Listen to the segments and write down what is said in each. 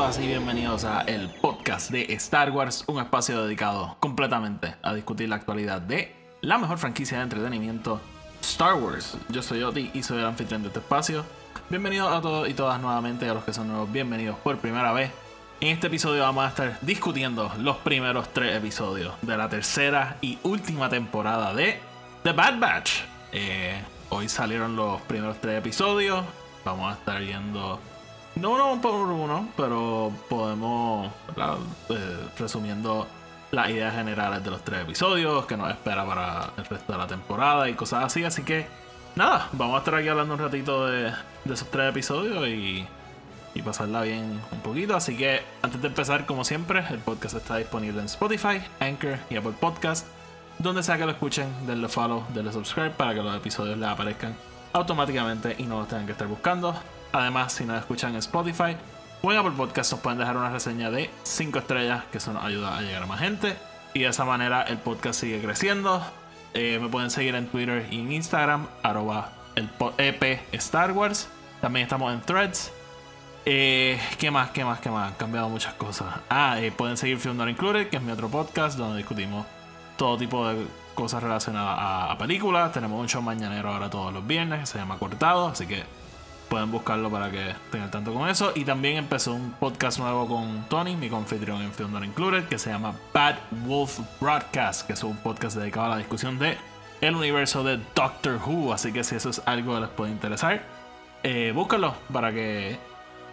Todas y bienvenidos a el podcast de Star Wars, un espacio dedicado completamente a discutir la actualidad de la mejor franquicia de entretenimiento, Star Wars. Yo soy Oti y soy el anfitrión de este espacio. Bienvenidos a todos y todas nuevamente, a los que son nuevos, bienvenidos por primera vez. En este episodio vamos a estar discutiendo los primeros tres episodios de la tercera y última temporada de The Bad Batch. Eh, hoy salieron los primeros tres episodios. Vamos a estar viendo no uno por uno, pero podemos. Eh, resumiendo las ideas generales de los tres episodios, que nos espera para el resto de la temporada y cosas así. Así que, nada, vamos a estar aquí hablando un ratito de, esos tres episodios y, y pasarla bien un poquito. Así que, antes de empezar, como siempre, el podcast está disponible en Spotify, Anchor y Apple Podcast. Donde sea que lo escuchen, denle follow, denle subscribe para que los episodios les aparezcan automáticamente y no los tengan que estar buscando. Además, si nos escuchan en Spotify o en Apple Podcast, nos pueden dejar una reseña de 5 estrellas, que eso nos ayuda a llegar a más gente. Y de esa manera el podcast sigue creciendo. Eh, me pueden seguir en Twitter y en Instagram, arroba el EP Star Wars. También estamos en Threads. Eh, ¿Qué más? ¿Qué más? ¿Qué más? Han cambiado muchas cosas. Ah, eh, pueden seguir Film Not Included, que es mi otro podcast donde discutimos todo tipo de cosas relacionadas a, a películas. Tenemos un show mañanero ahora todos los viernes que se llama Cortado, así que pueden buscarlo para que estén al tanto con eso. Y también empezó un podcast nuevo con Tony, mi confitrión en Film Included, que se llama Bad Wolf Broadcast, que es un podcast dedicado a la discusión de el universo de Doctor Who. Así que si eso es algo que les puede interesar, eh, búscalo para que,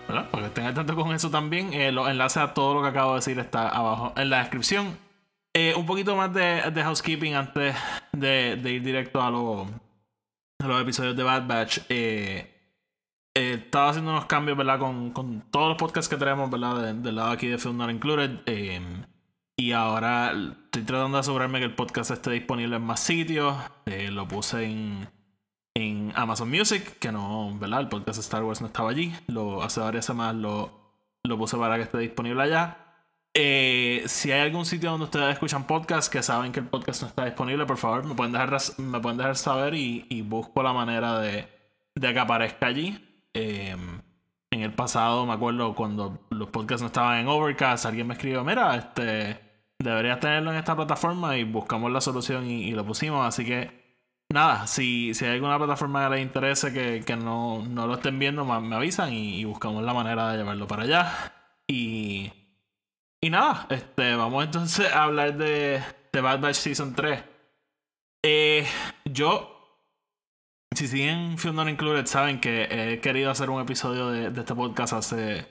¿verdad? para que tanto con eso también. Eh, los enlaces a todo lo que acabo de decir está abajo en la descripción. Eh, un poquito más de, housekeeping antes de, ir directo a, lo- los episodios de Bad Batch. Eh, eh, estaba haciendo unos cambios, ¿verdad? Con, con todos los podcasts que tenemos, ¿verdad? De- del lado aquí de Film Not Included. eh, y ahora estoy tratando de asegurarme que el podcast esté disponible en más sitios. Eh, lo puse en, en Amazon Music, que no, ¿verdad? El podcast de Star Wars no estaba allí. Lo, hace varias semanas lo, lo puse para que esté disponible allá. Eh, si hay algún sitio donde ustedes escuchan podcast que saben que el podcast no está disponible, por favor, me pueden dejar, me pueden dejar saber y, y busco la manera de, de que aparezca allí. Eh, en el pasado, me acuerdo cuando los podcasts no estaban en Overcast, alguien me escribió, mira, este, deberías tenerlo en esta plataforma y buscamos la solución y, lo pusimos. Así que, nada, si, si hay alguna plataforma que les interese que, que no, no lo estén viendo, me avisan y, y buscamos la manera de llevarlo para allá. Y, y nada, este, vamos entonces a hablar de, de Bad Batch Season 3. Eh, yo si siguen Not Included, saben que he querido hacer un episodio de, de este podcast hace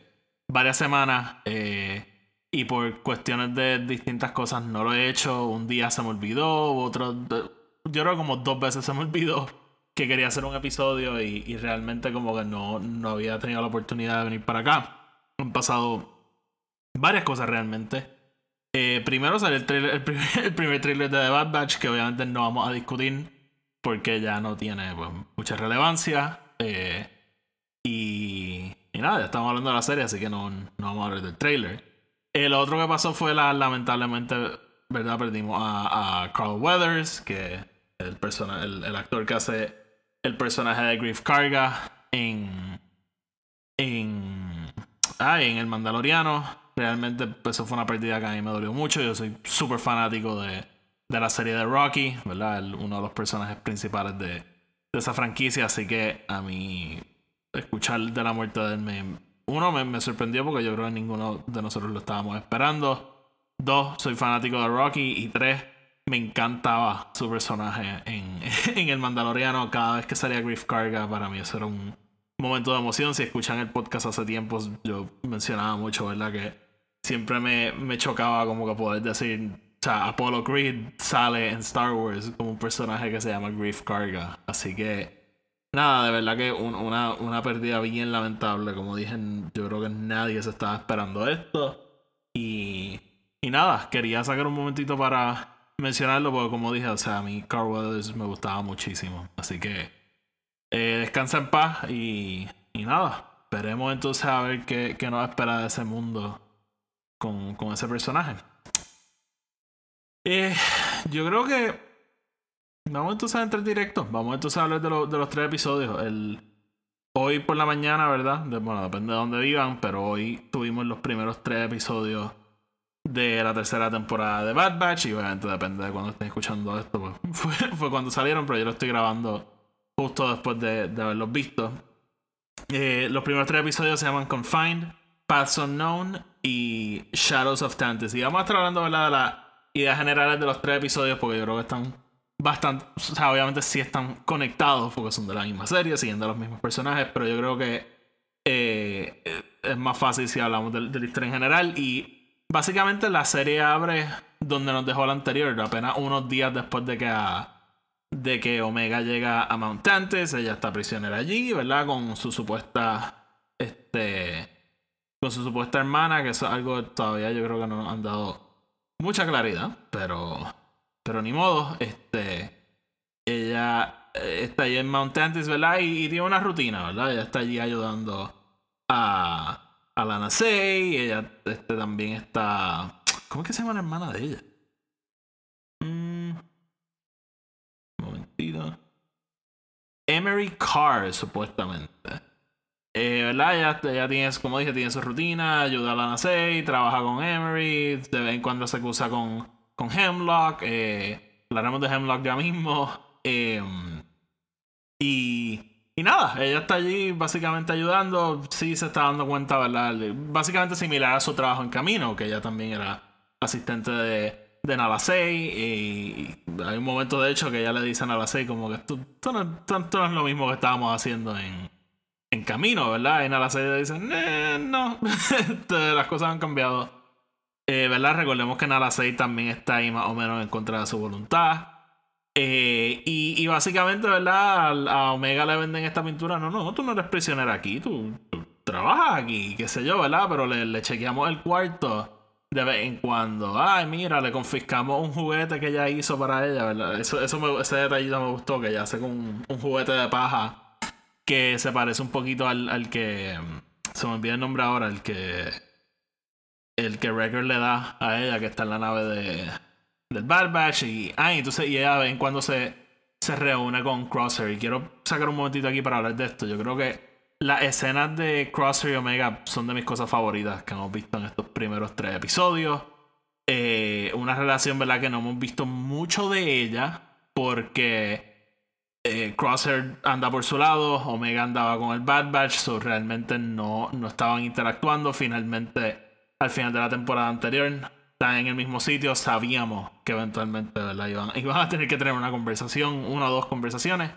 varias semanas. eh, y por cuestiones de distintas cosas no lo he hecho. Un día se me olvidó, otro. Yo creo que como dos veces se me olvidó que quería hacer un episodio y, y realmente como que no, no había tenido la oportunidad de venir para acá. Han pasado varias cosas realmente. Eh, primero salió el, trailer- el primer, el primer trailer de The Bad Batch, que obviamente no vamos a discutir porque ya no tiene pues, mucha relevancia. eh, y, nada, ya estamos hablando de la serie, así que no, no vamos a hablar del trailer. Lo otro que pasó fue la, lamentablemente, ¿verdad? Perdimos a, Carl Weathers, que el, persona, el, el actor que hace el personaje de Grief Karga en. en. Ah, en El Mandaloriano. Realmente, pues, eso fue una pérdida que a mí me dolió mucho. Yo soy súper fanático de, de la serie de Rocky, ¿verdad? Uno de los personajes principales de, de esa franquicia. Así que a mí, escuchar de la muerte de él me. Uno, me, me sorprendió porque yo creo que ninguno de nosotros lo estábamos esperando. Dos, soy fanático de Rocky. Y tres, me encantaba su personaje en, en El Mandaloriano. Cada vez que salía Grief Karga, para mí eso era un momento de emoción. Si escuchan el podcast hace tiempo, yo mencionaba mucho, ¿verdad? Que siempre me, me chocaba como que poder decir, sea, Apollo Creed sale en Star Wars como un personaje que se llama Grief Karga. Así que nada, de verdad que una, una pérdida bien lamentable. Como dije, yo creo que nadie se estaba esperando esto. Y, y nada, quería sacar un momentito para mencionarlo porque como dije, o sea, a mí Carl Weathers me gustaba muchísimo. Así que eh, descansa en paz y, y nada. Esperemos entonces a ver qué, qué nos espera de ese mundo con, con ese personaje. Eh, yo creo que vamos entonces a entrar directo. Vamos entonces a hablar de, de los tres episodios. El, hoy por la mañana, ¿verdad? bueno, depende de dónde vivan, pero hoy tuvimos los primeros tres episodios de la tercera temporada de Bad Batch. Y obviamente depende de cuando estén escuchando esto. Pues, fue, cuando salieron, pero yo lo estoy grabando justo después de, de haberlos visto. Eh, los primeros tres episodios se llaman Confined, Paths Unknown y Shadows of Fantasy. Vamos a estar hablando ¿verdad? de las ideas generales de los tres episodios porque yo creo que están bastante, o sea, obviamente sí están conectados porque son de la misma serie, siguiendo los mismos personajes, pero yo creo que eh, es más fácil si hablamos de, de la historia en general y básicamente la serie abre donde nos dejó la anterior, apenas unos días después de que a de que Omega llega a Mount Tantes, ella está prisionera allí, ¿verdad? Con su supuesta, este, con su supuesta hermana, que es algo todavía yo creo que no han dado mucha claridad, pero, pero ni modo, este, ella eh, está allí en Mount Tantes, ¿verdad? Y, tiene una rutina, ¿verdad? Ella está allí ayudando a, a Lana Sey, ella este, también está, ¿cómo es que se llama la hermana de ella? Emery Carr, supuestamente. Eh, ¿Verdad? Ya, ya tienes, como dije, tiene su rutina, ayuda a la trabaja con Emery, de vez en cuando se cruza con, con Hemlock. Eh, hablaremos de Hemlock ya mismo. Em, y, y nada, ella está allí básicamente ayudando. Sí se está dando cuenta, ¿verdad? Básicamente similar a su trabajo en camino, que ella también era asistente de, de Nalasei y hay un momento de hecho que ella le dice a Nalasei como que tú, no, es lo mismo que estábamos haciendo en, en camino, ¿verdad? Y Nalasei le dice, no, este, las cosas han cambiado. Eh, ¿Verdad? Recordemos que Nalasei también está ahí más o menos en contra de su voluntad. Eh, y, básicamente, ¿verdad? A, Omega le venden esta pintura. No, no, tú no eres prisionero aquí, tú, trabajas aquí, qué sé yo, ¿verdad? Pero le, le chequeamos el cuarto de vez en cuando. Ay, mira, le confiscamos un juguete que ella hizo para ella, ¿verdad? Eso, eso me, ese detallito me gustó, que ella hace con un, juguete de paja que se parece un poquito al, al que. Se me olvida el nombre ahora, el que. El que Record le da a ella, que está en la nave de, del Bad Batch. Y, ay, entonces, y ella de vez en cuando se, se reúne con Crosshair. Y quiero sacar un momentito aquí para hablar de esto. Yo creo que las escenas de Crosshair y Omega son de mis cosas favoritas que hemos visto en estos primeros tres episodios. Eh, una relación, ¿verdad? Que no hemos visto mucho de ella porque eh, Crosshair anda por su lado, Omega andaba con el Bad Batch, so realmente no, no estaban interactuando. Finalmente, al final de la temporada anterior, están en el mismo sitio. Sabíamos que eventualmente ¿verdad? Iban, iban a tener que tener una conversación, una o dos conversaciones.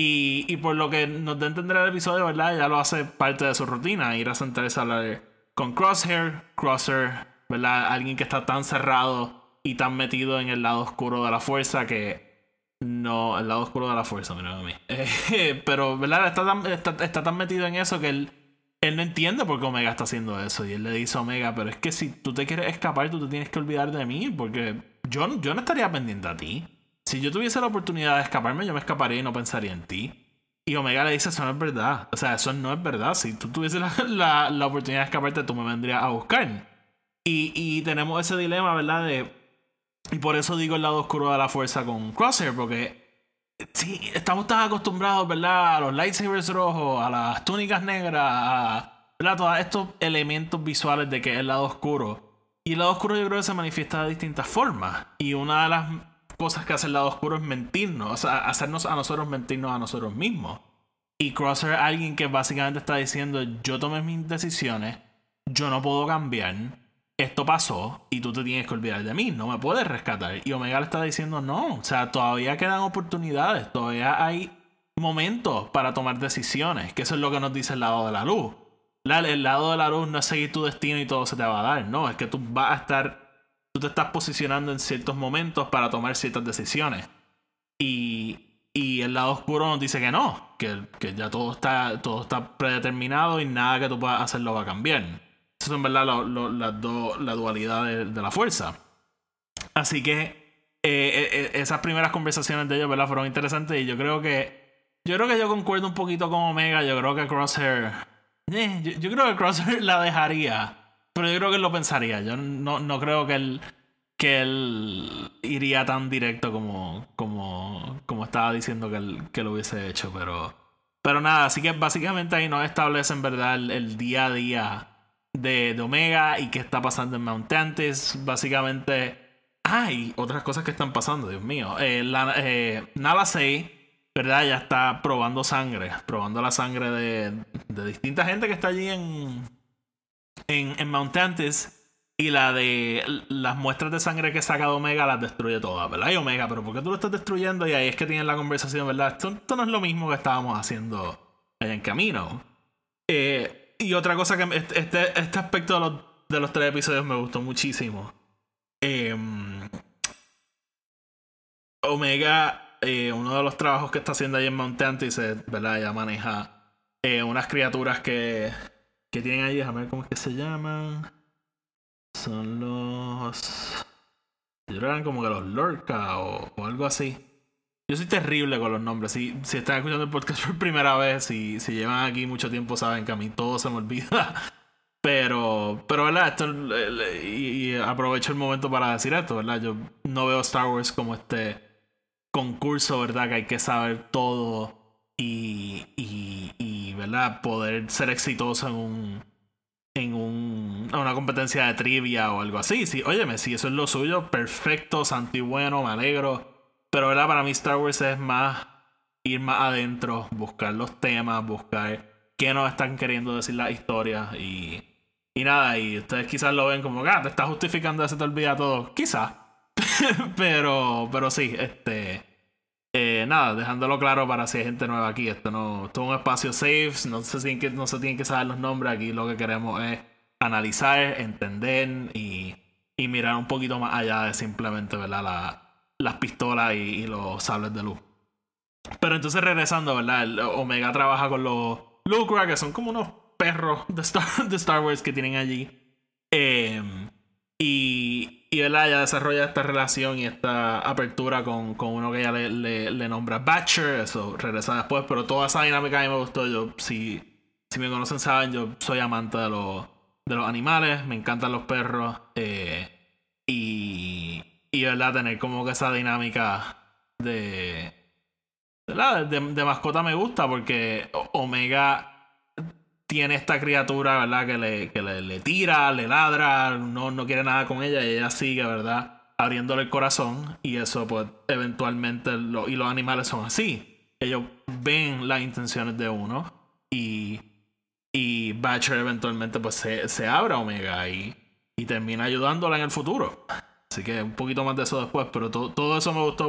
Y, por lo que nos da a entender el episodio, ¿verdad? Ya lo hace parte de su rutina, ir a sentarse a hablar con Crosshair, Crosshair, ¿verdad? Alguien que está tan cerrado y tan metido en el lado oscuro de la fuerza que no, el lado oscuro de la fuerza, mira a mí. pero, ¿verdad? Está tan, está, tan metido en eso que él, él no entiende por qué Omega está haciendo eso. Y él le dice a Omega, pero es que si tú te quieres escapar, tú te tienes que olvidar de mí, porque yo, yo no estaría pendiente a ti. Si yo tuviese la oportunidad de escaparme, yo me escaparía y no pensaría en ti. Y Omega le dice, eso no es verdad. O sea, eso no es verdad. Si tú tuvieses la, la, oportunidad de escaparte, tú me vendrías a buscar. Y, y, tenemos ese dilema, ¿verdad? De, y por eso digo el lado oscuro de la fuerza con Crosshair, porque sí, estamos tan acostumbrados, ¿verdad? A los lightsabers rojos, a las túnicas negras, a ¿verdad? todos estos elementos visuales de que es el lado oscuro. Y el lado oscuro yo creo que se manifiesta de distintas formas. Y una de las cosas que hace el lado oscuro es mentirnos, o sea, hacernos a nosotros mentirnos a nosotros mismos. Y Crosser es alguien que básicamente está diciendo, yo tomé mis decisiones, yo no puedo cambiar, esto pasó y tú te tienes que olvidar de mí, no me puedes rescatar. Y Omega le está diciendo, no, o sea, todavía quedan oportunidades, todavía hay momentos para tomar decisiones, que eso es lo que nos dice el lado de la luz. El lado de la luz no es seguir tu destino y todo se te va a dar, no, es que tú vas a estar tú te estás posicionando en ciertos momentos para tomar ciertas decisiones. Y, Y el lado oscuro nos dice que no, que, que ya todo está, todo está predeterminado y nada que tú puedas hacer lo va a cambiar. En verdad lo- lo- las dos- la dualidad de, de la fuerza. Así que eh, eh, eh, esas primeras conversaciones de ellos, ¿verdad? Fueron interesantes y yo creo que. Yo creo que yo concuerdo un poquito con Omega. Yo creo que Crosshair. eh, yo, yo creo que Crosshair la dejaría. Pero yo creo que él lo pensaría. Yo no, no creo que él. Que él iría tan directo como. como. como estaba diciendo que él, que lo hubiese hecho. Pero. Pero nada, así que básicamente ahí nos establecen, ¿verdad? El, el día a día de, de Omega y qué está pasando en Mount Tantis. Básicamente. Hay otras cosas que están pasando, Dios mío. Eh, la, eh, Nala ¿verdad? Ya está probando sangre. Probando la sangre de, de distinta gente que está allí en, en, en Mount Tantis. Y la de las muestras de sangre que saca de Omega las destruye todas, ¿verdad? Y Omega, pero ¿por qué tú lo estás destruyendo? Y ahí es que tienen la conversación, ¿verdad? Esto, esto no es lo mismo que estábamos haciendo allá en camino. Eh, y otra cosa que este, este, este aspecto de los, de los tres episodios me gustó muchísimo. Em, Omega, eh, uno de los trabajos que está haciendo ahí en Mount Tantis, es, ¿verdad? Ella maneja eh, unas criaturas que, que tienen ahí, déjame ver cómo es que se llaman. Son los. Yo creo que eran como que los Lorca o, o algo así. Yo soy terrible con los nombres. Si, si están escuchando el podcast por primera vez y si llevan aquí mucho tiempo, saben que a mí todo se me olvida. Pero, pero ¿verdad? Esto, y, aprovecho el momento para decir esto, ¿verdad? Yo no veo Star Wars como este concurso, ¿verdad? Que hay que saber todo y, y, ¿verdad? Poder ser exitoso en un en un, una competencia de trivia o algo así. Sí, óyeme, si eso es lo suyo, perfecto, santo bueno, me alegro. Pero ¿verdad? para mí Star Wars es más ir más adentro, buscar los temas, buscar qué nos están queriendo decir las historias y, y nada, y ustedes quizás lo ven como, ah, te está justificando, se te olvida todo. Quizás. pero, pero sí, este... eh, nada, dejándolo claro para si hay gente nueva aquí. Esto no esto es un espacio safe. No se, tienen que, no se tienen que saber los nombres. Aquí lo que queremos es analizar, entender y, y mirar un poquito más allá de simplemente ¿verdad? La- las pistolas y, los sables de luz. Pero entonces regresando, ¿verdad? El Omega trabaja con los Lucra, que son como unos perros de Star, de Star Wars que tienen allí. Em, y, y ¿verdad? ella desarrolla esta relación y esta apertura con, con uno que ella le, le, le nombra Batcher. Eso regresa después, pero toda esa dinámica a mí me gustó. Yo, si, si me conocen, saben, yo soy amante de los, de los animales, me encantan los perros. eh, y, y, ¿verdad? Tener como que esa dinámica de, ¿verdad? De, mascota me gusta porque Omega tiene esta criatura, ¿verdad? Que le, que le, tira, le ladra, no, no quiere nada con ella y ella sigue, ¿verdad? Abriéndole el corazón y eso pues eventualmente, y los animales son así. Ellos ven las intenciones de uno y, y Batcher eventualmente pues se, se abre a Omega y, y termina ayudándola en el futuro. Así que un poquito más de eso después, pero to- todo eso me gustó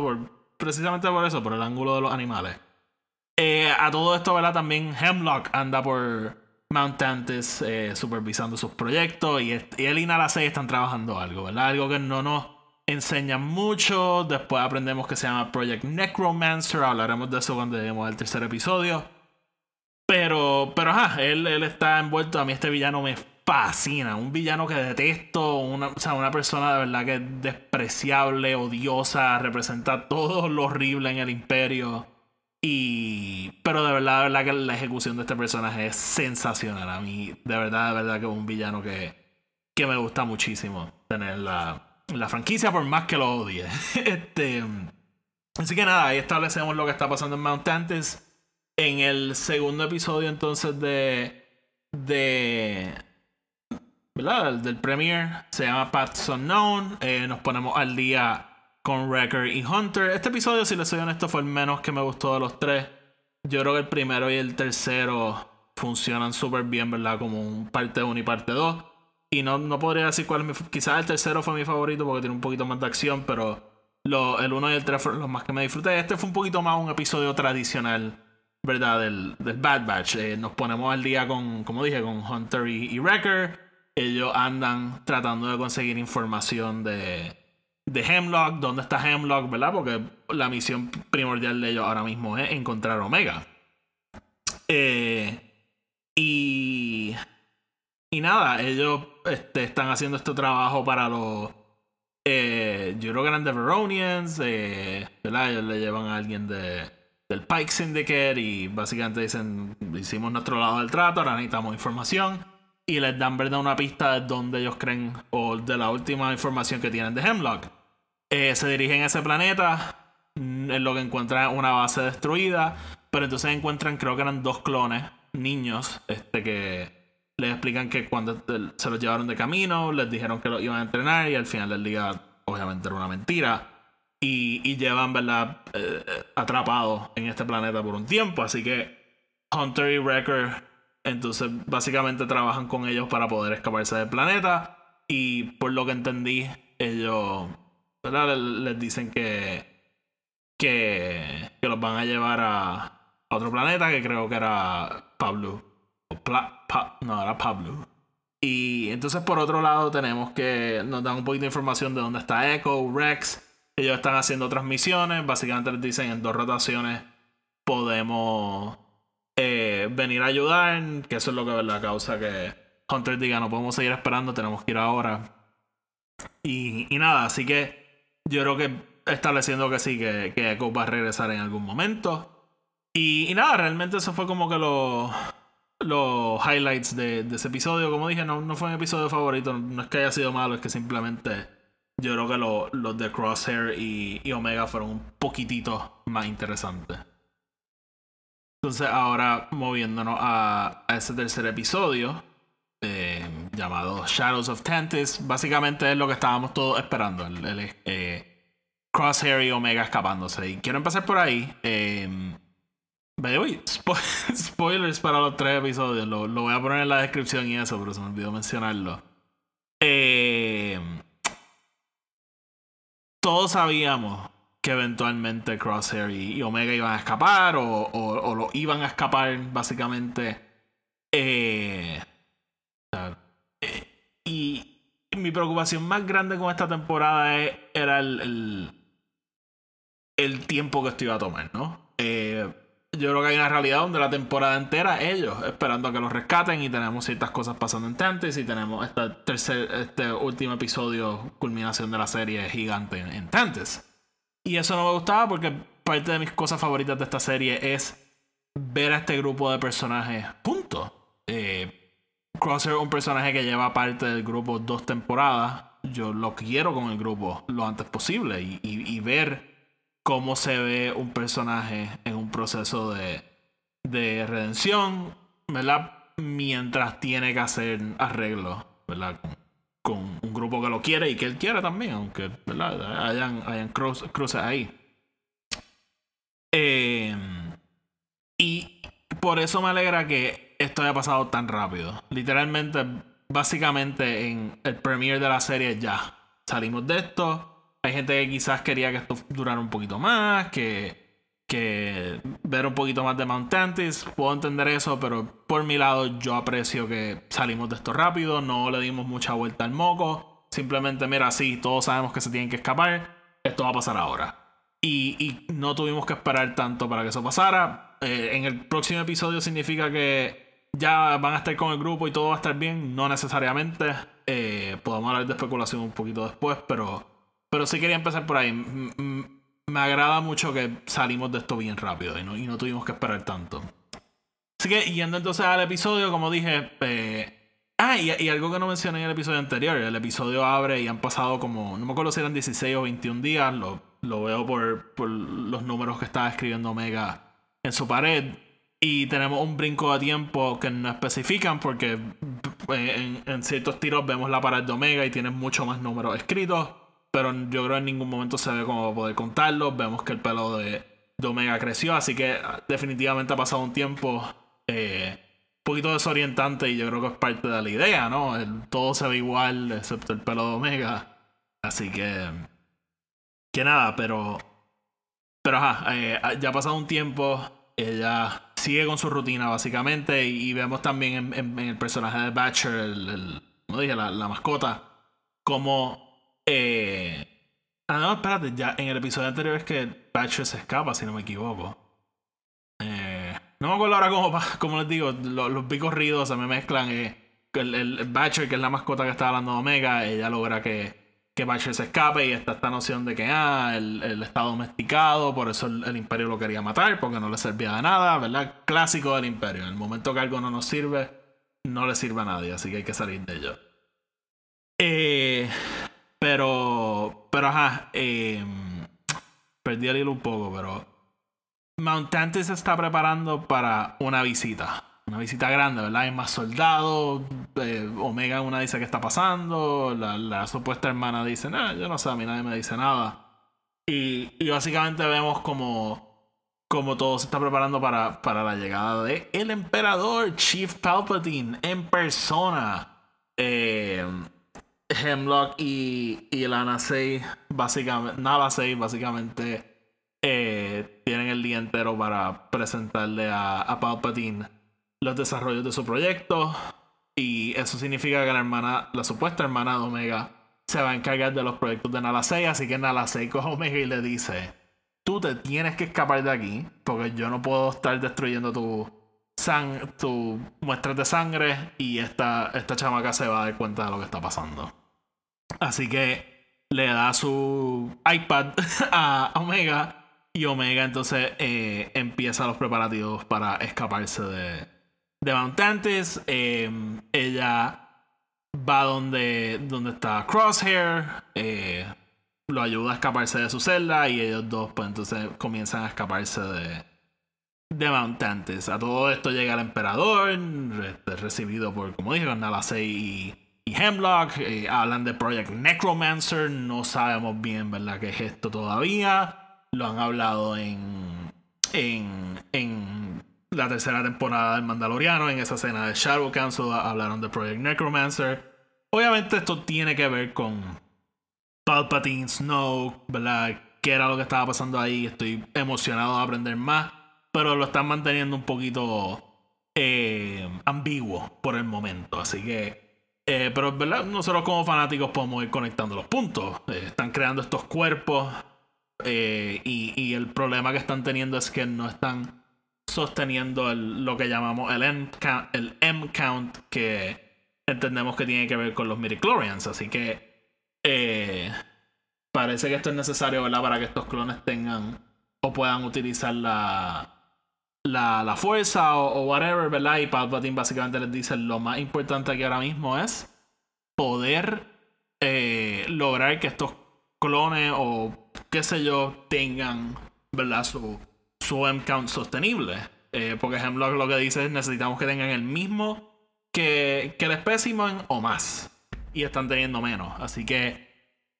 precisamente por eso, por el ángulo de los animales. Eh, a todo esto, ¿verdad? También Hemlock anda por Mount Tantis eh, supervisando sus proyectos y, él y Nala 6 están trabajando algo, ¿verdad? Algo que no nos enseñan mucho. Después aprendemos que se llama Project Necromancer. Hablaremos de eso cuando lleguemos al tercer episodio. Pero, pero ajá, él está envuelto. A mí este villano me fascina. Un villano que detesto. Una, o sea, una persona de verdad que es despreciable, odiosa. Representa todo lo horrible en el imperio. Y. Pero de verdad, de verdad que la ejecución de este personaje es sensacional. A mí, de verdad, de verdad que es un villano que, que me gusta muchísimo tener en la, la franquicia, por más que lo odie. este. Así que nada, ahí establecemos lo que está pasando en Mount Tantis. En el segundo episodio, entonces, de. de. ¿Verdad? Del, del premiere. Se llama Paths Unknown. Eh, nos ponemos al día con Wrecker y Hunter. Este episodio, si les soy honesto, fue el menos que me gustó de los tres. Yo creo que el primero y el tercero funcionan súper bien, ¿verdad? Como un parte 1 y parte 2. Y no, no podría decir cuál es mi. Quizás el tercero fue mi favorito porque tiene un poquito más de acción, pero el 1 y el 3 fueron los más que me disfruté. Este fue un poquito más un episodio tradicional, ¿verdad? Del, del Bad Batch. Eh, nos ponemos al día con, como dije, con Hunter y, y Wrecker. Ellos andan tratando de conseguir información de, de Hemlock, dónde está Hemlock, ¿verdad? Porque la misión primordial de ellos ahora mismo es encontrar Omega. Eh, y, y nada, ellos este, están haciendo este trabajo para los... Eh, yo creo que eran The Veronians, eh, ¿verdad? Ellos le llevan a alguien de, del Pike Syndicate y básicamente dicen, hicimos nuestro lado del trato, ahora necesitamos información. Y les dan, ¿verdad? Una pista de dónde ellos creen, o de la última información que tienen de Hemlock. Eh, se dirigen a ese planeta, mm, en lo que encuentran una base destruida, pero entonces encuentran, creo que eran dos clones, niños, este que les explican que cuando se los llevaron de camino, les dijeron que los iban a entrenar y al final del día, obviamente, era una mentira. Y, y llevan, ¿verdad?, eh, atrapados en este planeta por un tiempo. Así que Hunter y Wrecker, entonces, básicamente trabajan con ellos para poder escaparse del planeta. Y por lo que entendí, ellos les dicen que, que, que los van a llevar a, otro planeta que creo que era Pablo. no, era Pablo. Y entonces por otro lado tenemos que nos dan un poquito de información de dónde está Echo, Rex. Ellos están haciendo transmisiones. Básicamente les dicen en dos rotaciones podemos eh, venir a ayudar. Que eso es lo que la causa que Hunter diga no podemos seguir esperando, tenemos que ir ahora. Y, y nada, así que yo creo que estableciendo que sí, que, que Echo va a regresar en algún momento. Y, nada, realmente eso fue como que los los highlights de, ese episodio. Como dije, no, no fue un episodio favorito. No es que haya sido malo, es que simplemente yo creo que los de Crosshair y, Omega fueron un poquitito más interesantes. Entonces, ahora moviéndonos a, ese tercer episodio, eh, llamado Shadows of Tantis, básicamente es lo que estábamos todos esperando: eh, Crosshair y Omega escapándose. Y quiero empezar por ahí. Eh, spoilers para los tres episodios. Lo, voy a poner en la descripción y eso, pero se me olvidó mencionarlo. Eh, todos sabíamos que eventualmente Crosshair y, Omega iban a escapar o, lo iban a escapar, básicamente. Eh, y mi preocupación más grande con esta temporada era el, el, tiempo que esto iba a tomar, ¿no? Eh, yo creo que hay una realidad donde la temporada entera ellos esperando a que los rescaten y tenemos ciertas cosas pasando en Tantis y tenemos este tercer, este último episodio, culminación de la serie gigante en Tantis. Y eso no me gustaba porque parte de mis cosas favoritas de esta serie es ver a este grupo de personajes punto. Eh, Crosser un personaje que lleva parte del grupo dos temporadas. Yo lo quiero con el grupo lo antes posible y, y ver cómo se ve un personaje en un proceso de, de redención, ¿verdad? Mientras tiene que hacer arreglos, ¿verdad? Con, un grupo que lo quiere y que él quiere también, aunque, ¿verdad? Hayan, hayan cruces ahí. Em, y por eso me alegra que esto haya pasado tan rápido. Literalmente, básicamente en el premiere de la serie ya salimos de esto hay gente que quizás quería que esto durara un poquito más, que, que ver un poquito más de Mountantis. Puedo entender eso, pero por mi lado yo aprecio que salimos de esto rápido, no le dimos mucha vuelta al moco. Simplemente, mira, sí, todos sabemos que se tienen que escapar, esto va a pasar ahora. Y, no tuvimos que esperar tanto para que eso pasara. Eh, en el próximo episodio significa que ya van a estar con el grupo y todo va a estar bien. No necesariamente. Eh, podemos hablar de especulación un poquito después, pero pero sí quería empezar por ahí. Me agrada mucho que salimos de esto bien rápido y no, y no tuvimos que esperar tanto. Así que yendo entonces al episodio, como dije, eh, Ah, y, algo que no mencioné en el episodio anterior. El episodio abre y han pasado como. No me acuerdo si eran 16 o 21 días. Lo, lo veo por, por, los números que estaba escribiendo Omega en su pared. Y tenemos un brinco de tiempo que no especifican porque eh, en, en ciertos tiros vemos la pared de Omega y tienen mucho más números escritos pero yo creo que en ningún momento se ve cómo poder contarlo. Vemos que el pelo de, Omega creció, así que ah, definitivamente ha pasado un tiempo eh, un poquito desorientante y yo creo que es parte de la idea, ¿no? todo se ve igual excepto el pelo de Omega. Así que... Que nada, pero... Pero ajá, eh, ya ha pasado un tiempo, ella sigue con su rutina básicamente y, vemos también en, el personaje de Batcher, el, el como dije, la, la mascota, como eh, Ah, no, espérate, ya en el episodio anterior es que Batcher se escapa, si no me equivoco. Eh, no me acuerdo ahora cómo, cómo les digo, los, vi corridos se me mezclan. Eh, el, el, que es la mascota que está hablando Omega, ella logra que, que se escape y está esta noción de que ah, él está domesticado, por eso el, el, Imperio lo quería matar, porque no le servía de nada, ¿verdad? Clásico del Imperio. En el momento que algo no nos sirve, no le sirve a nadie, así que hay que salir de ello. Eh, pero, pero ajá, eh, perdí el hilo un poco, pero Mountantes se está preparando para una visita. Una visita grande, ¿verdad? Hay más soldados. Eh, Omega una dice que está pasando. La, supuesta hermana dice, no, yo no sé, a mí nadie me dice nada. Y, y básicamente vemos como, como todo se está preparando para, para la llegada de el emperador Chief Palpatine en persona. Eh, Hemlock y, y Lana 6, básicamente, Nala 6, básicamente eh, tienen el día entero para presentarle a, a, Palpatine los desarrollos de su proyecto. Y eso significa que la hermana, la supuesta hermana de Omega, se va a encargar de los proyectos de Nala 6. Así que Nala 6 coge a Omega y le dice: Tú te tienes que escapar de aquí, porque yo no puedo estar destruyendo tu, sang tu muestras de sangre. Y esta, esta chamaca se va a dar cuenta de lo que está pasando. Así que le da su iPad a Omega. Y Omega entonces eh, empieza los preparativos para escaparse de, de Mountantes. Eh, ella va donde, donde está Crosshair. Eh, lo ayuda a escaparse de su celda. Y ellos dos, pues entonces comienzan a escaparse de, de Mountantes. A todo esto llega el emperador. Recibido por, como dije, con Nalase y Hemlock. Eh, hablan de Project Necromancer. No sabemos bien, ¿verdad?, qué es esto todavía. Lo han hablado en, en, en la tercera temporada del Mandaloriano. En esa escena de Shadow Council hablaron de Project Necromancer. Obviamente esto tiene que ver con Palpatine, Snow, ¿verdad? ¿Qué era lo que estaba pasando ahí? Estoy emocionado de aprender más. Pero lo están manteniendo un poquito eh, ambiguo por el momento. Así que eh, pero ¿verdad? nosotros como fanáticos podemos ir conectando los puntos. Eh, están creando estos cuerpos eh, y, el problema que están teniendo es que no están sosteniendo lo que llamamos el M, count, el M count que entendemos que tiene que ver con los midichlorians. Así que eh, parece que esto es necesario ¿verdad? para que estos clones tengan o puedan utilizar la, la, la fuerza o, whatever, ¿verdad? Y Palpatine básicamente les dice lo más importante aquí ahora mismo es poder eh, lograr que estos clones o qué sé yo tengan, ¿verdad? Su, su M-count sostenible. Eh, porque ejemplo lo que dice es necesitamos que tengan el mismo que, que el specimen o más. Y están teniendo menos. Así que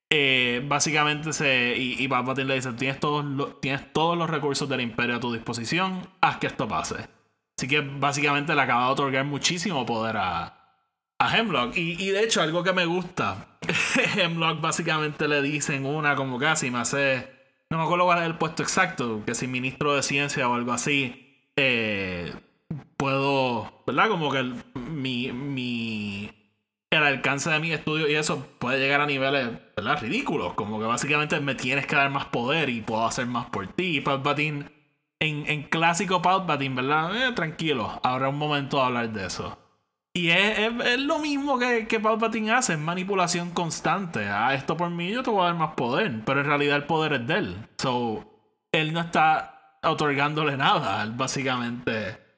eh, básicamente se. Y, y Palpatine le dice: tienes todos, tienes todos los recursos del Imperio a tu disposición, haz que esto pase. Así que básicamente le acaba de otorgar muchísimo poder a, a Hemlock. Y, y de hecho, algo que me gusta: Hemlock básicamente le dicen una como casi me hace. No me acuerdo cuál es el puesto exacto, que si ministro de ciencia o algo así. Eh, puedo. ¿Verdad? Como que mi, mi el alcance de mi estudio y eso puede llegar a niveles ¿verdad? ridículos. Como que básicamente me tienes que dar más poder y puedo hacer más por ti. Palpatine, en, en clásico Palpatine, ¿verdad? Eh, tranquilo, habrá un momento de hablar de eso. Y es, es, es, lo mismo que, que Palpatine hace, es manipulación constante. Ah, esto por mí yo te voy a dar más poder, pero en realidad el poder es de él. So, él no está otorgándole nada, él básicamente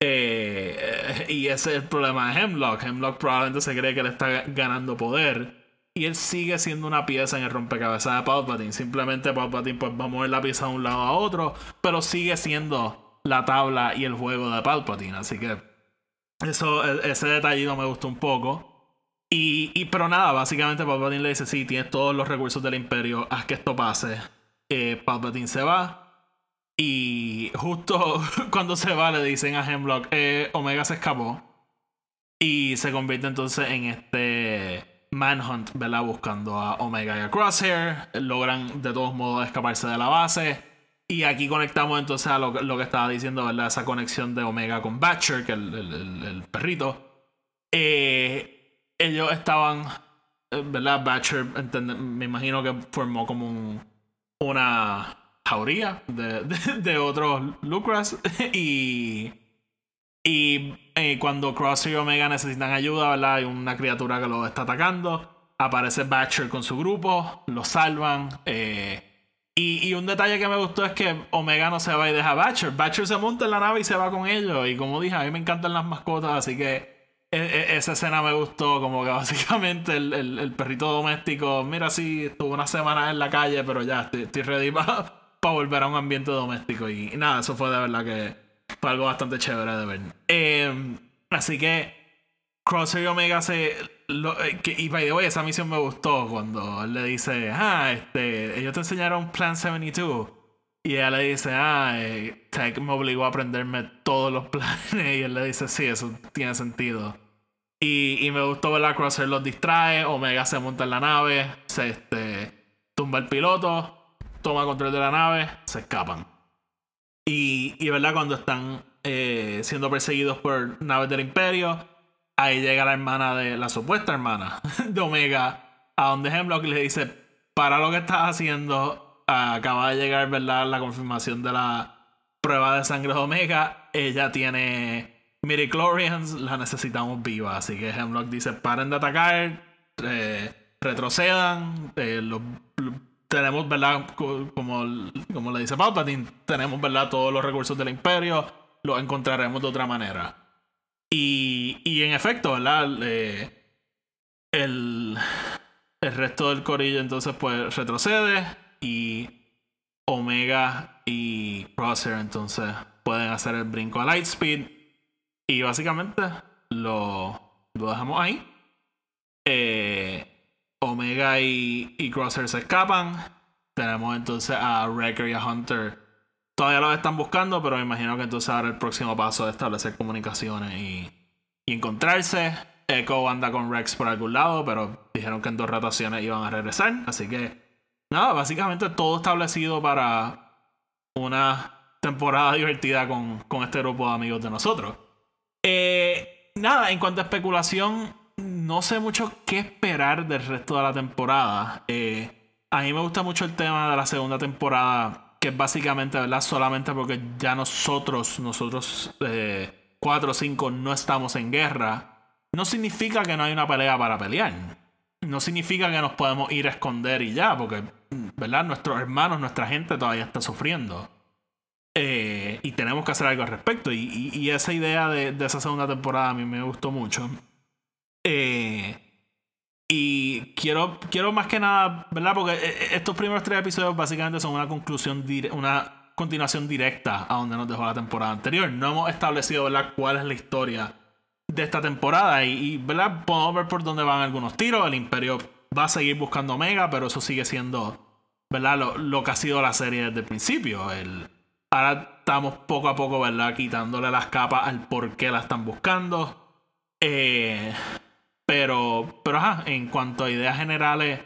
eh, y ese es el problema de Hemlock. Hemlock probablemente se cree que le está ganando poder. Y él sigue siendo una pieza en el rompecabezas de Palpatine. Simplemente Palpatine pues, va a mover la pieza de un lado a otro. Pero sigue siendo la tabla y el juego de Palpatine. Así que eso, e, ese detallito me gustó un poco. Y, pero nada, básicamente Palpatine le dice: Sí, tienes todos los recursos del Imperio, haz que esto pase. Eh, Palpatine se va. Y justo cuando se va le dicen a Hemlock, eh, Omega se escapó. Y se convierte entonces en este manhunt, ¿verdad? Buscando a Omega y a Crosshair. Logran de todos modos escaparse de la base. Y aquí conectamos entonces a lo, que estaba diciendo, ¿verdad? Esa conexión de Omega con Batcher, que el, el, perrito. Eh, ellos estaban eh, ¿verdad? Batcher, me imagino que formó como un, una jauría de, de, de otros Lucras y y eh, cuando Cross y Omega necesitan ayuda, ¿verdad? Hay una criatura que los está atacando. Aparece Batcher con su grupo, los salvan. eh, y, y un detalle que me gustó es que Omega no se va y deja a Batcher. Batcher se monta en la nave y se va con ellos. Y como dije, a mí me encantan las mascotas, así que e- e- esa escena me gustó. Como que básicamente el, el- el perrito doméstico, mira, sí, estuvo una semana en la calle, pero ya estoy, estoy ready para volver a un ambiente doméstico. Y, nada, eso fue de verdad que fue algo bastante chévere de ver. Eh, así que Crosser y Omega se. lo- eh, que- y by the way, esa misión me gustó cuando él le dice: Ah, este, ellos te enseñaron Plan 72. Y ella le dice: Ah, eh, Tech me obligó a aprenderme todos los planes. Y él le dice: Sí, eso tiene sentido. Y, y me gustó ver a Crosser los distrae. Omega se monta en la nave, se este, tumba el piloto, toma control de la nave, se escapan. Y, verdad, cuando están eh, siendo perseguidos por naves del Imperio, ahí llega la hermana de la supuesta hermana de Omega, a donde Hemlock le dice: Para lo que estás haciendo, acaba de llegar, ¿verdad? La confirmación de la prueba de sangre de Omega. Ella tiene midichlorians, la necesitamos viva. Así que Hemlock dice: Paren de atacar, eh, retrocedan, eh, los- lo- tenemos, ¿verdad? Co- Como, como le dice Palpatine, tenemos, ¿verdad? Todos los recursos del Imperio, los encontraremos de otra manera. Y, y en efecto, ¿verdad? Eh, el, el resto del corillo entonces pues retrocede y Omega y Crosshair entonces pueden hacer el brinco a Lightspeed y básicamente lo, lo dejamos ahí. Eh, Omega y, y Crosshair se escapan. Tenemos entonces a Wrecker y a Hunter. Todavía los están buscando, pero me imagino que entonces ahora el próximo paso es establecer comunicaciones y, y encontrarse. Echo anda con Rex por algún lado, pero dijeron que en dos rotaciones iban a regresar. Así que, nada, básicamente todo establecido para una temporada divertida con, con este grupo de amigos de nosotros. Eh, nada, en cuanto a especulación, no sé mucho qué esperar del resto de la temporada. Eh, a mí me gusta mucho el tema de la segunda temporada, que es básicamente, ¿verdad? Solamente porque ya nosotros, nosotros eh, cuatro o cinco, no estamos en guerra. No significa que no hay una pelea para pelear. No significa que nos podemos ir a esconder y ya, porque, ¿verdad? Nuestros hermanos, nuestra gente todavía está sufriendo. Eh, y tenemos que hacer algo al respecto. Y, esa idea de, de esa segunda temporada a mí me gustó mucho. Eh, y quiero, quiero más que nada, ¿verdad? Porque eh, estos primeros tres episodios básicamente son una conclusión, una continuación directa a donde nos dejó la temporada anterior. No hemos establecido, ¿verdad?, cuál es la historia de esta temporada. Y, y, ¿verdad? Podemos ver por dónde van algunos tiros. El Imperio va a seguir buscando Omega, pero eso sigue siendo, ¿verdad? Lo, lo que ha sido la serie desde el principio. El, ahora estamos poco a poco, ¿verdad? Quitándole las capas al por qué la están buscando. Eh, pero, pero ajá, en cuanto a ideas generales,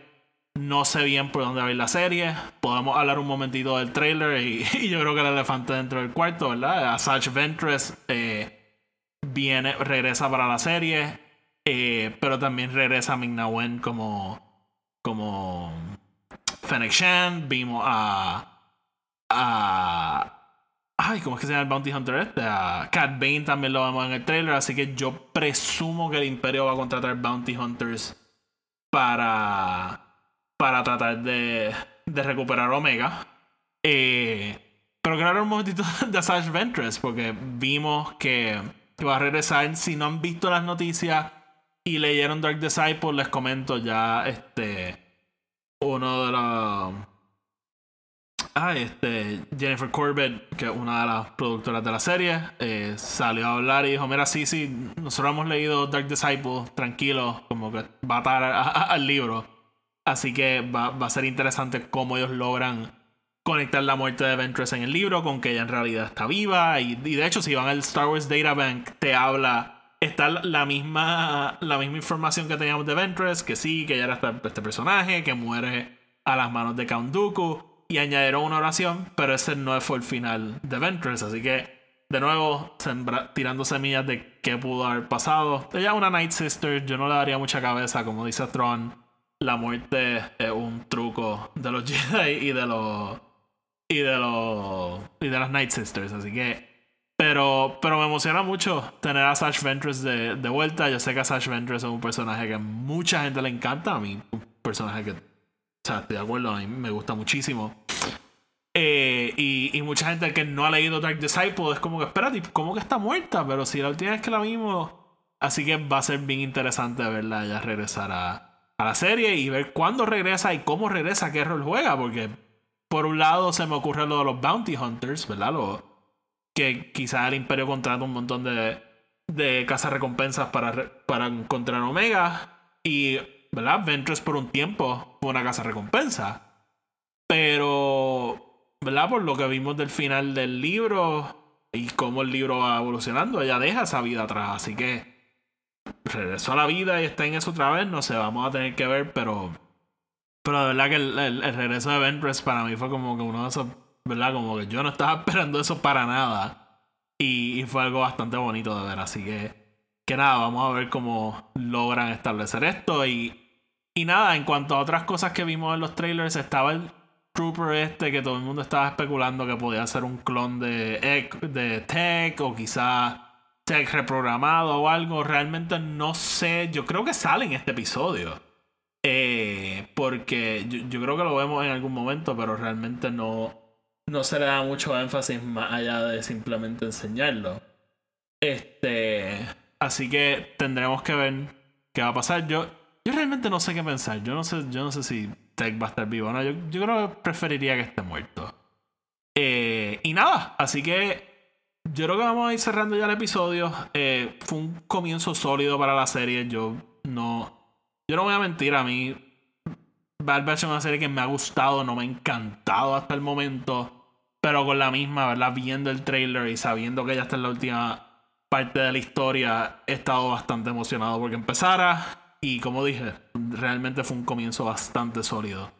no sé bien por dónde va a ir la serie. Podemos hablar un momentito del trailer y, yo creo que el elefante dentro del cuarto, ¿verdad? Asajj Ventress eh, viene, regresa para la serie, eh, pero también regresa Ming-Na Wen como, como Fennec Shan. Vimos a, a Ay, ¿cómo es que se llama el Bounty Hunter este? A Cat Bane también lo vemos en el trailer, así que yo presumo que el Imperio va a contratar Bounty Hunters para, para tratar de, de recuperar Omega. Eh, pero quiero hablar un momentito de Asajj Ventress, porque vimos que, que va a regresar. Si no han visto las noticias y leyeron Dark Disciple, les comento ya este uno de los Ah, este, Jennifer Corbett, que es una de las productoras de la serie, eh, salió a hablar y dijo, mira, sí, sí, nosotros hemos leído Dark Disciple, tranquilo, como que va a a- al libro. Así que va, a ser interesante cómo ellos logran conectar la muerte de Ventress en el libro con que ella en realidad está viva. Y, de hecho, si van al Star Wars Data Bank, te habla, está la- misma, la misma información que teníamos de Ventress, que sí, que ella era este, este personaje, que muere a las manos de Count Dooku y añadieron una oración, pero ese no fue el final de Ventress, así que de nuevo sembra- tirando semillas de qué pudo haber pasado. Ella es una Night Sister, yo no le daría mucha cabeza, como dice Tron. la muerte es un truco de los Jedi y de los y de los y de las Night Sisters, así que pero pero me emociona mucho tener a Sash Ventress de, de vuelta. Yo sé que Sash Ventress es un personaje que a mucha gente le encanta, a mí un personaje que o sea, estoy de acuerdo, a mí me gusta muchísimo. Eh, y, mucha gente que no ha leído Dark Disciple es como que, espérate, ¿cómo que está muerta? Pero si la última vez que la vimos. Así que va a ser bien interesante verla ya regresar a, a la serie y ver cuándo regresa y cómo regresa, qué rol juega. Porque por un lado se me ocurre lo de los Bounty Hunters, ¿verdad? Que quizás el Imperio contrata un montón de, de recompensas para, para encontrar Omega. Y, ¿verdad? Ventress por un tiempo fue una casa recompensa. Pero ¿verdad? Por lo que vimos del final del libro y cómo el libro va evolucionando, ella deja esa vida atrás. Así que regresó a la vida y está en eso otra vez. No sé, vamos a tener que ver, pero. Pero de verdad que el, regreso de Ventress para mí fue como que uno de esos. ¿Verdad? Como que yo no estaba esperando eso para nada. Y, y fue algo bastante bonito de ver. Así que. Que nada, vamos a ver cómo logran establecer esto. Y. Y nada, en cuanto a otras cosas que vimos en los trailers, estaba el Trooper este que todo el mundo estaba especulando que podía ser un clon de, de Tech o quizá Tech reprogramado o algo. Realmente no sé. Yo creo que sale en este episodio. Eh, porque yo, creo que lo vemos en algún momento, pero realmente no, no se le da mucho énfasis más allá de simplemente enseñarlo. Este. Así que tendremos que ver qué va a pasar. Yo, yo realmente no sé qué pensar. Yo no sé, yo no sé si va a estar vivo. No, yo, yo creo que preferiría que esté muerto. Eh, y nada, así que yo creo que vamos a ir cerrando ya el episodio. Eh, fue un comienzo sólido para la serie. Yo no. Yo no voy a mentir, a mí. Bad Batch es una serie que me ha gustado, no me ha encantado hasta el momento. Pero con la misma, ¿verdad? Viendo el trailer y sabiendo que ya está en la última parte de la historia, he estado bastante emocionado porque empezara. Y como dije, realmente fue un comienzo bastante sólido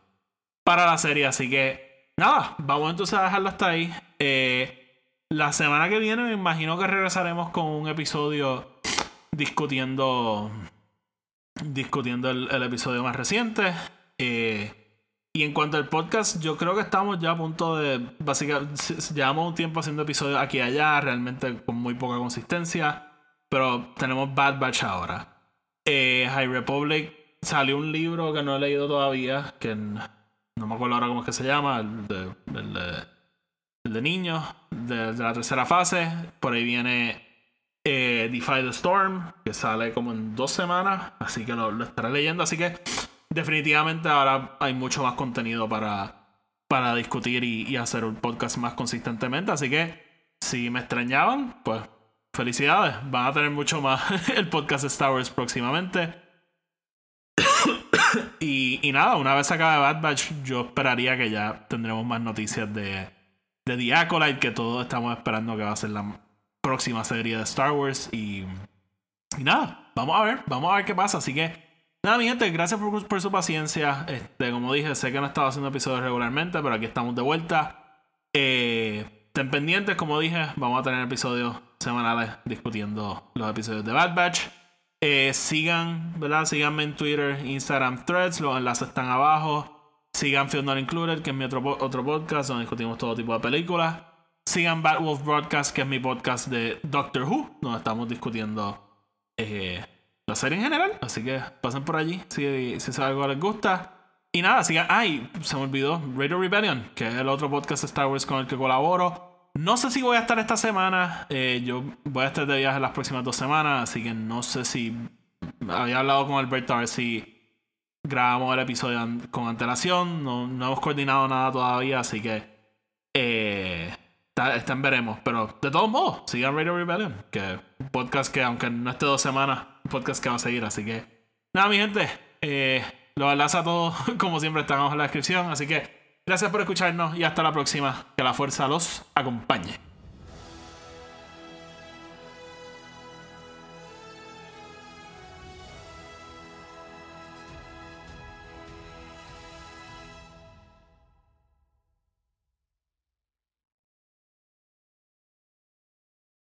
para la serie. Así que, nada, vamos entonces a dejarlo hasta ahí. Eh, la semana que viene me imagino que regresaremos con un episodio discutiendo discutiendo el, episodio más reciente. Eh, y en cuanto al podcast, yo creo que estamos ya a punto de. Básicamente, llevamos un tiempo haciendo episodios aquí y allá, realmente con muy poca consistencia. Pero tenemos Bad Batch ahora. Eh, High Republic salió un libro que no he leído todavía, que no me acuerdo ahora cómo es que se llama, el de, el de, niños, de, la tercera fase. Por ahí viene eh, Defy the Storm, que sale como en dos semanas, así que lo, estaré leyendo. Así que definitivamente ahora hay mucho más contenido para, para discutir y, hacer un podcast más consistentemente. Así que si me extrañaban, pues felicidades. Van a tener mucho más el podcast de Star Wars próximamente. y, y, nada, una vez acabe Bad Batch, yo esperaría que ya tendremos más noticias de, de The Acolyte, que todos estamos esperando que va a ser la próxima serie de Star Wars. Y, y nada, vamos a ver, vamos a ver qué pasa. Así que, nada, mi gente, gracias por, por su paciencia. Este, como dije, sé que no estaba haciendo episodios regularmente, pero aquí estamos de vuelta. Eh, estén pendientes, como dije, vamos a tener episodios semanales discutiendo los episodios de Bad Batch. Eh, sigan, ¿verdad? Síganme en Twitter, Instagram, Threads, los enlaces están abajo. Sigan Film Not Included, que es mi otro, otro podcast donde discutimos todo tipo de películas. Sigan Bad Wolf Broadcast, que es mi podcast de Doctor Who, donde estamos discutiendo eh, la serie en general. Así que pasen por allí si, si es algo les gusta. Y nada, sigan. Ay, se me olvidó. Radio Rebellion, que es el otro podcast de Star Wars con el que colaboro. No sé si voy a estar esta semana. Eh, yo voy a estar de viaje las próximas dos semanas, así que no sé si. Había hablado con Alberto a ver si grabamos el episodio con antelación. No, hemos coordinado nada todavía, así que. Eh, está, veremos. Pero de todos modos, sigan Radio Rebellion, que un podcast que, aunque no esté dos semanas, un podcast que va a seguir. Así que. Nada, mi gente. Eh, los enlaces a todos, como siempre, están abajo en la descripción. Así que. Gracias por escucharnos y hasta la próxima. Que la fuerza los acompañe.